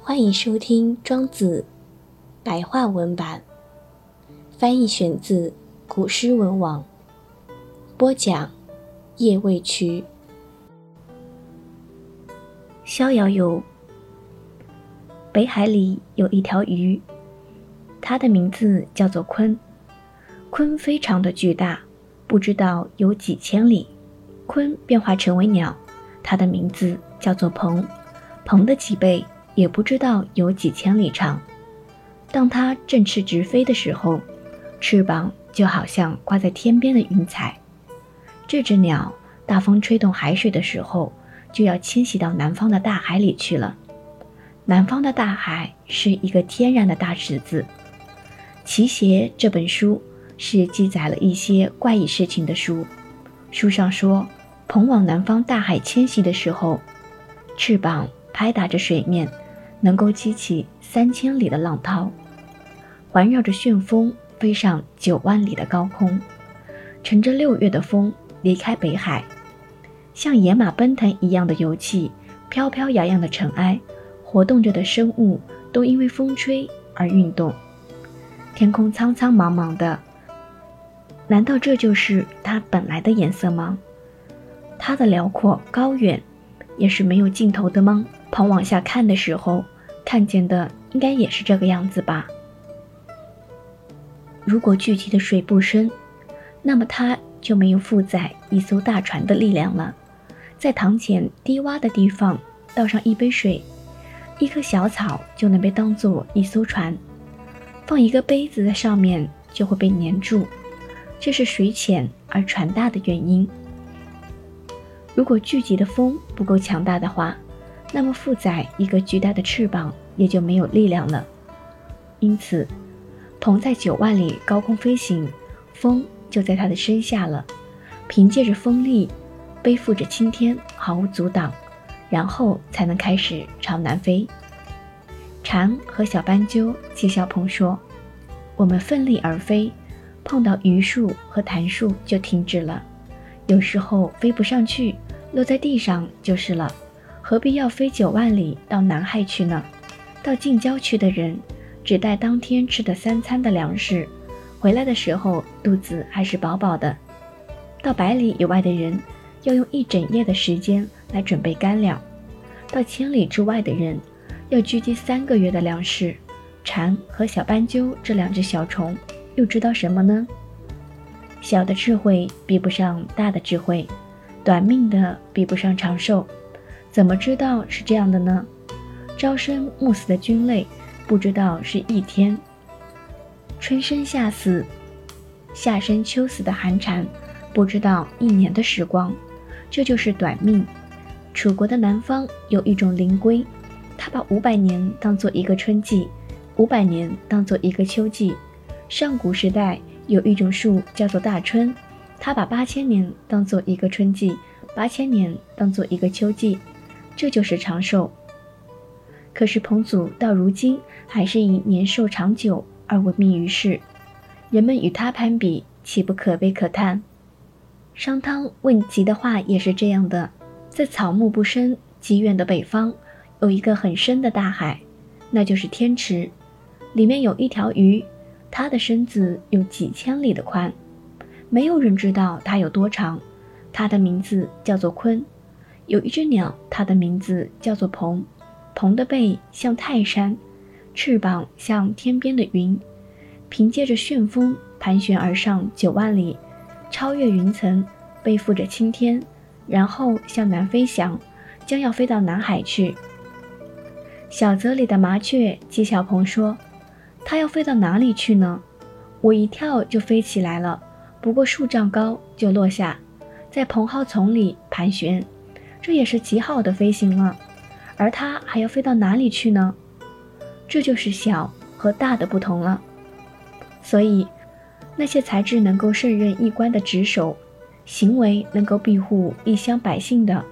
欢迎收听《庄子》白话文版，翻译选自古诗文网，播讲叶未渠。逍遥游，北海里有一条鱼，它的名字叫做鲲。鲲非常的巨大，不知道有几千里。鲲变化成为鸟，它的名字叫做鹏，鹏的几倍。也不知道有几千里长。当它振翅直飞的时候，翅膀就好像挂在天边的云彩。这只鸟，大风吹动海水的时候，就要迁徙到南方的大海里去了。南方的大海是一个天然的大池子。《奇邪》这本书是记载了一些怪异事情的书。书上说，鹏往南方大海迁徙的时候，翅膀拍打着水面。能够激起三千里的浪涛，环绕着旋风飞上九万里的高空，乘着六月的风离开北海，像野马奔腾一样的游气，飘飘扬扬的尘埃，活动着的生物都因为风吹而运动。天空苍苍茫茫的，难道这就是它本来的颜色吗？它的辽阔高远，也是没有尽头的吗？旁往下看的时候，看见的应该也是这个样子吧。如果聚集的水不深，那么它就没有负载一艘大船的力量了。在塘前低洼的地方倒上一杯水，一棵小草就能被当做一艘船。放一个杯子在上面就会被粘住，这是水浅而船大的原因。如果聚集的风不够强大的话，那么负载一个巨大的翅膀也就没有力量了，因此，鹏在九万里高空飞行，风就在它的身下了，凭借着风力，背负着青天，毫无阻挡，然后才能开始朝南飞。蝉和小斑鸠讥笑鹏说：“我们奋力而飞，碰到榆树和檀树就停止了，有时候飞不上去，落在地上就是了。”何必要飞九万里到南海去呢？到近郊去的人，只带当天吃的三餐的粮食，回来的时候肚子还是饱饱的。到百里以外的人，要用一整夜的时间来准备干粮；到千里之外的人，要聚集三个月的粮食。蝉和小斑鸠这两只小虫，又知道什么呢？小的智慧比不上大的智慧，短命的比不上长寿。怎么知道是这样的呢？朝生暮死的菌类，不知道是一天；春生夏死，夏生秋死的寒蝉，不知道一年的时光。这就是短命。楚国的南方有一种灵龟，它把五百年当做一个春季，五百年当做一个秋季。上古时代有一种树叫做大春，它把八千年当做一个春季，八千年当做一个秋季。这就是长寿。可是彭祖到如今还是以年寿长久而闻名于世，人们与他攀比，岂不可悲可叹？商汤问及的话也是这样的：在草木不生、极远的北方，有一个很深的大海，那就是天池，里面有一条鱼，它的身子有几千里的宽，没有人知道它有多长，它的名字叫做鲲。有一只鸟，它的名字叫做鹏，鹏的背像泰山，翅膀像天边的云，凭借着旋风盘旋而上九万里，超越云层，背负着青天，然后向南飞翔，将要飞到南海去。小泽里的麻雀讥笑鹏说：“它要飞到哪里去呢？我一跳就飞起来了，不过数丈高就落下，在蓬蒿丛里盘旋。”这也是极好的飞行了，而它还要飞到哪里去呢？这就是小和大的不同了。所以，那些才智能够胜任一官的职守，行为能够庇护一乡百姓的，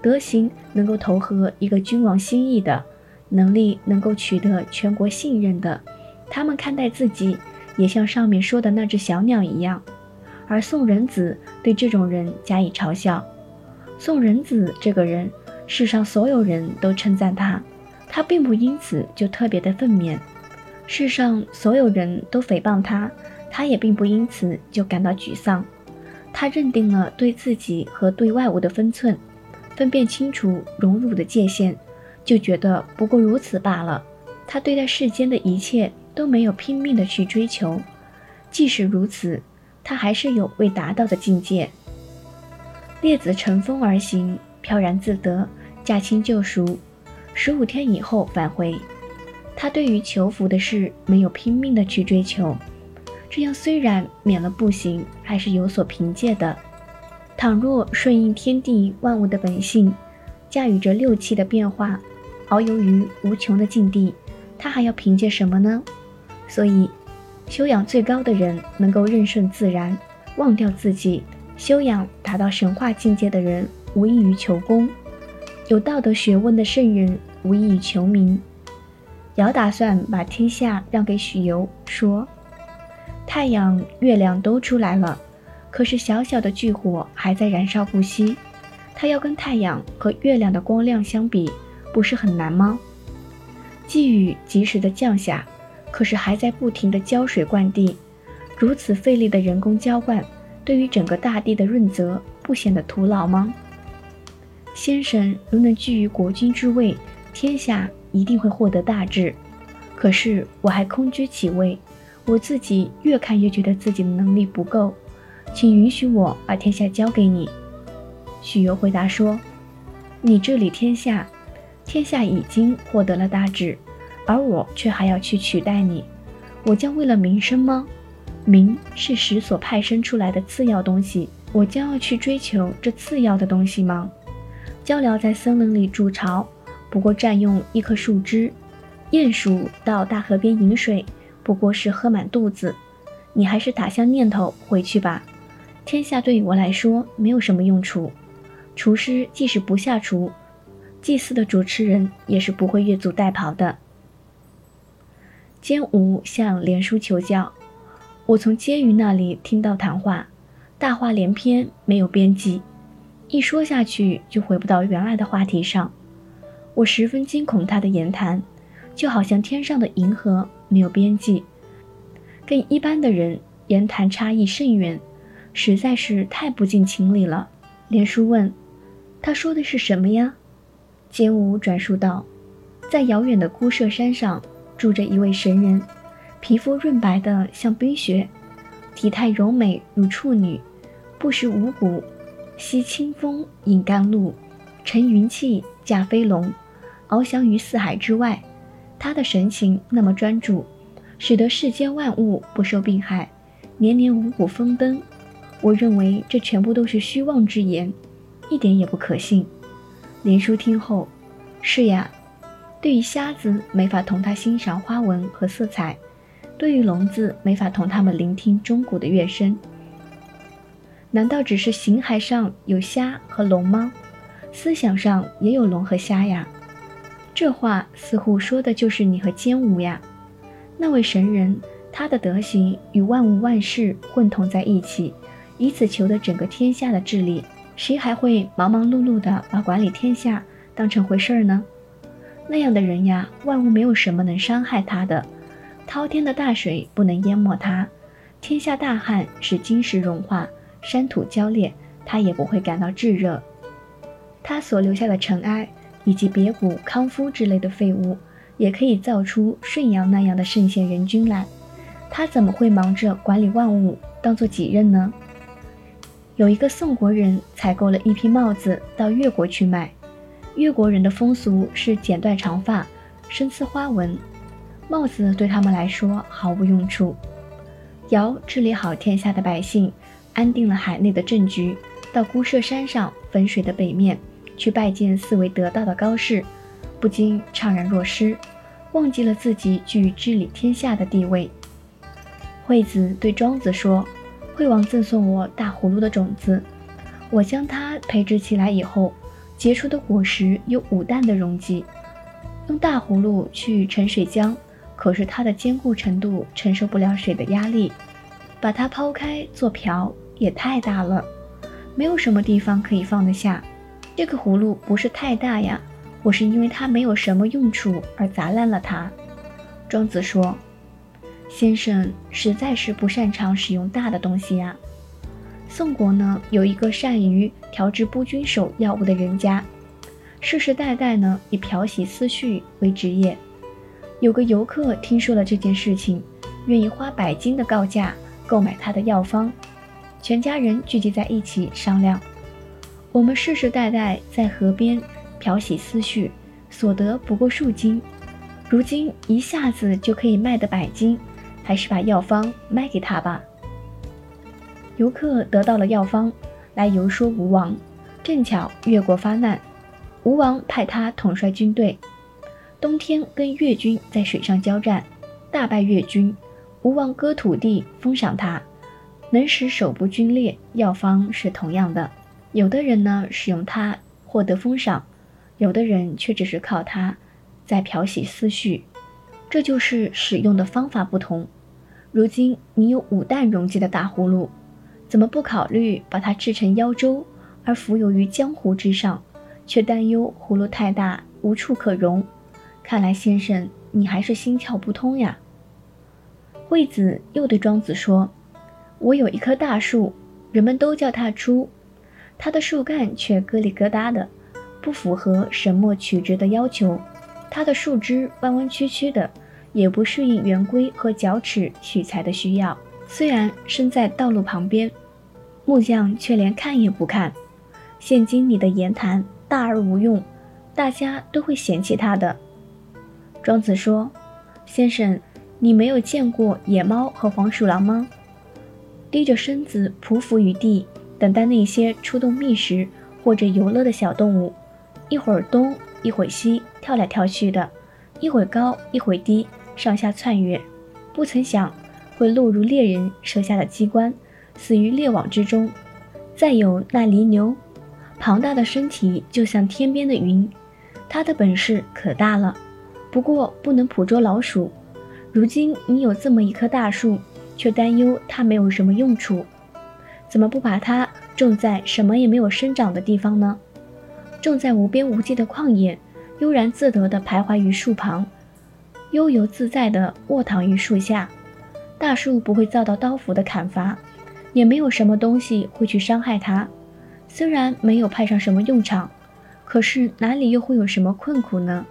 德行能够投合一个君王心意的，能力能够取得全国信任的，他们看待自己也像上面说的那只小鸟一样，而宋仁子对这种人加以嘲笑。宋仁子这个人，世上所有人都称赞他，他并不因此就特别的愤懑。世上所有人都诽谤他，他也并不因此就感到沮丧。他认定了对自己和对外物的分寸，分辨清楚荣辱的界限，就觉得不过如此罢了。他对待世间的一切都没有拼命的去追求，即使如此，他还是有未达到的境界。列子乘风而行，飘然自得，驾轻就熟。十五天以后返回。他对于求福的事没有拼命的去追求，这样虽然免了不行，还是有所凭借的。倘若顺应天地万物的本性，驾驭着六气的变化，遨游于无穷的境地，他还要凭借什么呢？所以，修养最高的人能够任顺自然，忘掉自己；修养达到神话境界的人，无异于求功；有道德学问的圣人，无异于求名。尧打算把天下让给许由，说：“太阳、月亮都出来了，可是小小的巨火还在燃烧不息。他要跟太阳和月亮的光亮相比，不是很难吗？季雨及时的降下，可是还在不停的浇水灌地，如此费力的人工浇灌，对于整个大地的润泽，不显得徒劳吗？先生如能居于国君之位，天下。”一定会获得大治，可是我还空居其位，我自己越看越觉得自己的能力不够，请允许我把天下交给你。许由回答说：“你治理天下，天下已经获得了大治，而我却还要去取代你，我将为了民生吗？名是时所派生出来的次要东西，我将要去追求这次要的东西吗？鹪鹩在森林里筑巢。”不过占用一棵树枝，鼹鼠到大河边饮水，不过是喝满肚子。你还是打消念头回去吧。天下对于我来说没有什么用处。厨师即使不下厨，祭祀的主持人也是不会越俎代庖的。监吾向连叔求教，我从婕妤那里听到谈话，大话连篇，没有边际，一说下去就回不到原来的话题上。我十分惊恐他的言谈，就好像天上的银河没有边际，跟一般的人言谈差异甚远，实在是太不近情理了。连叔问：“他说的是什么呀？”简武转述道：“在遥远的孤舍山上，住着一位神人，皮肤润白的像冰雪，体态柔美如处女，不食五谷，吸清风，饮甘露，乘云气，驾飞龙。”翱翔于四海之外，他的神情那么专注，使得世间万物不受病害，年年五谷丰登。我认为这全部都是虚妄之言，一点也不可信。连叔听后，是呀，对于瞎子没法同他欣赏花纹和色彩，对于聋子没法同他们聆听钟鼓的乐声。难道只是形骸上有虾和聋吗？思想上也有龙和虾呀？这话似乎说的就是你和坚吾呀，那位神人，他的德行与万物万事混同在一起，以此求得整个天下的治理，谁还会忙忙碌碌的把管理天下当成回事儿呢？那样的人呀，万物没有什么能伤害他的，滔天的大水不能淹没他，天下大旱使金石融化，山土焦裂，他也不会感到炙热，他所留下的尘埃。以及别谷、康夫之类的废物，也可以造出顺阳那样的圣贤人君来。他怎么会忙着管理万物，当做己任呢？有一个宋国人采购了一批帽子到越国去卖，越国人的风俗是剪断长发，身刺花纹，帽子对他们来说毫无用处。尧治理好天下的百姓，安定了海内的政局，到孤舍山上汾水的北面。去拜见四位得道的高士，不禁怅然若失，忘记了自己居于治理天下的地位。惠子对庄子说：“惠王赠送我大葫芦的种子，我将它培植起来以后，结出的果实有五担的容积。用大葫芦去盛水浆，可是它的坚固程度承受不了水的压力。把它抛开做瓢也太大了，没有什么地方可以放得下。”这个葫芦不是太大呀，我是因为它没有什么用处而砸烂了它。庄子说：“先生实在是不擅长使用大的东西呀。”宋国呢有一个善于调制不均手药物的人家，世世代代呢以漂洗思绪为职业。有个游客听说了这件事情，愿意花百金的高价购买他的药方。全家人聚集在一起商量：我们世世代代在河边漂洗思绪，所得不过数金，如今一下子就可以卖得百金，还是把药方卖给他吧。游客得到了药方，来游说吴王，正巧越国发难，吴王派他统帅军队。冬天跟越军在水上交战，大败越军，吴王割土地封赏他，能使手部皲裂。药方是同样的，有的人呢使用它获得封赏，有的人却只是靠它在漂洗思绪，这就是使用的方法不同。如今你有五担容积的大葫芦，怎么不考虑把它制成妖粥，而浮游于江湖之上，却担忧葫芦太大无处可容？看来先生，你还是心窍不通呀。惠子又对庄子说：“我有一棵大树，人们都叫它猪，它的树干却疙里疙瘩的，不符合神墨曲直的要求。它的树枝弯弯曲曲的，也不适应圆规和角尺取材的需要。虽然生在道路旁边，木匠却连看也不看。现今你的言谈大而无用，大家都会嫌弃它的。”庄子说：“先生，你没有见过野猫和黄鼠狼吗？低着身子匍匐于地，等待那些出动觅食或者游乐的小动物，一会儿东一会儿西，跳来跳去的，一会儿高一会儿低，上下窜跃，不曾想会落入猎人设下的机关，死于猎网之中。再有那犁牛，庞大的身体就像天边的云，它的本事可大了。”不过不能捕捉老鼠。如今你有这么一棵大树，却担忧它没有什么用处，怎么不把它种在什么也没有生长的地方呢？种在无边无际的旷野，悠然自得地徘徊于树旁，悠游自在地卧躺于树下。大树不会遭到刀斧的砍伐，也没有什么东西会去伤害它。虽然没有派上什么用场，可是哪里又会有什么困苦呢？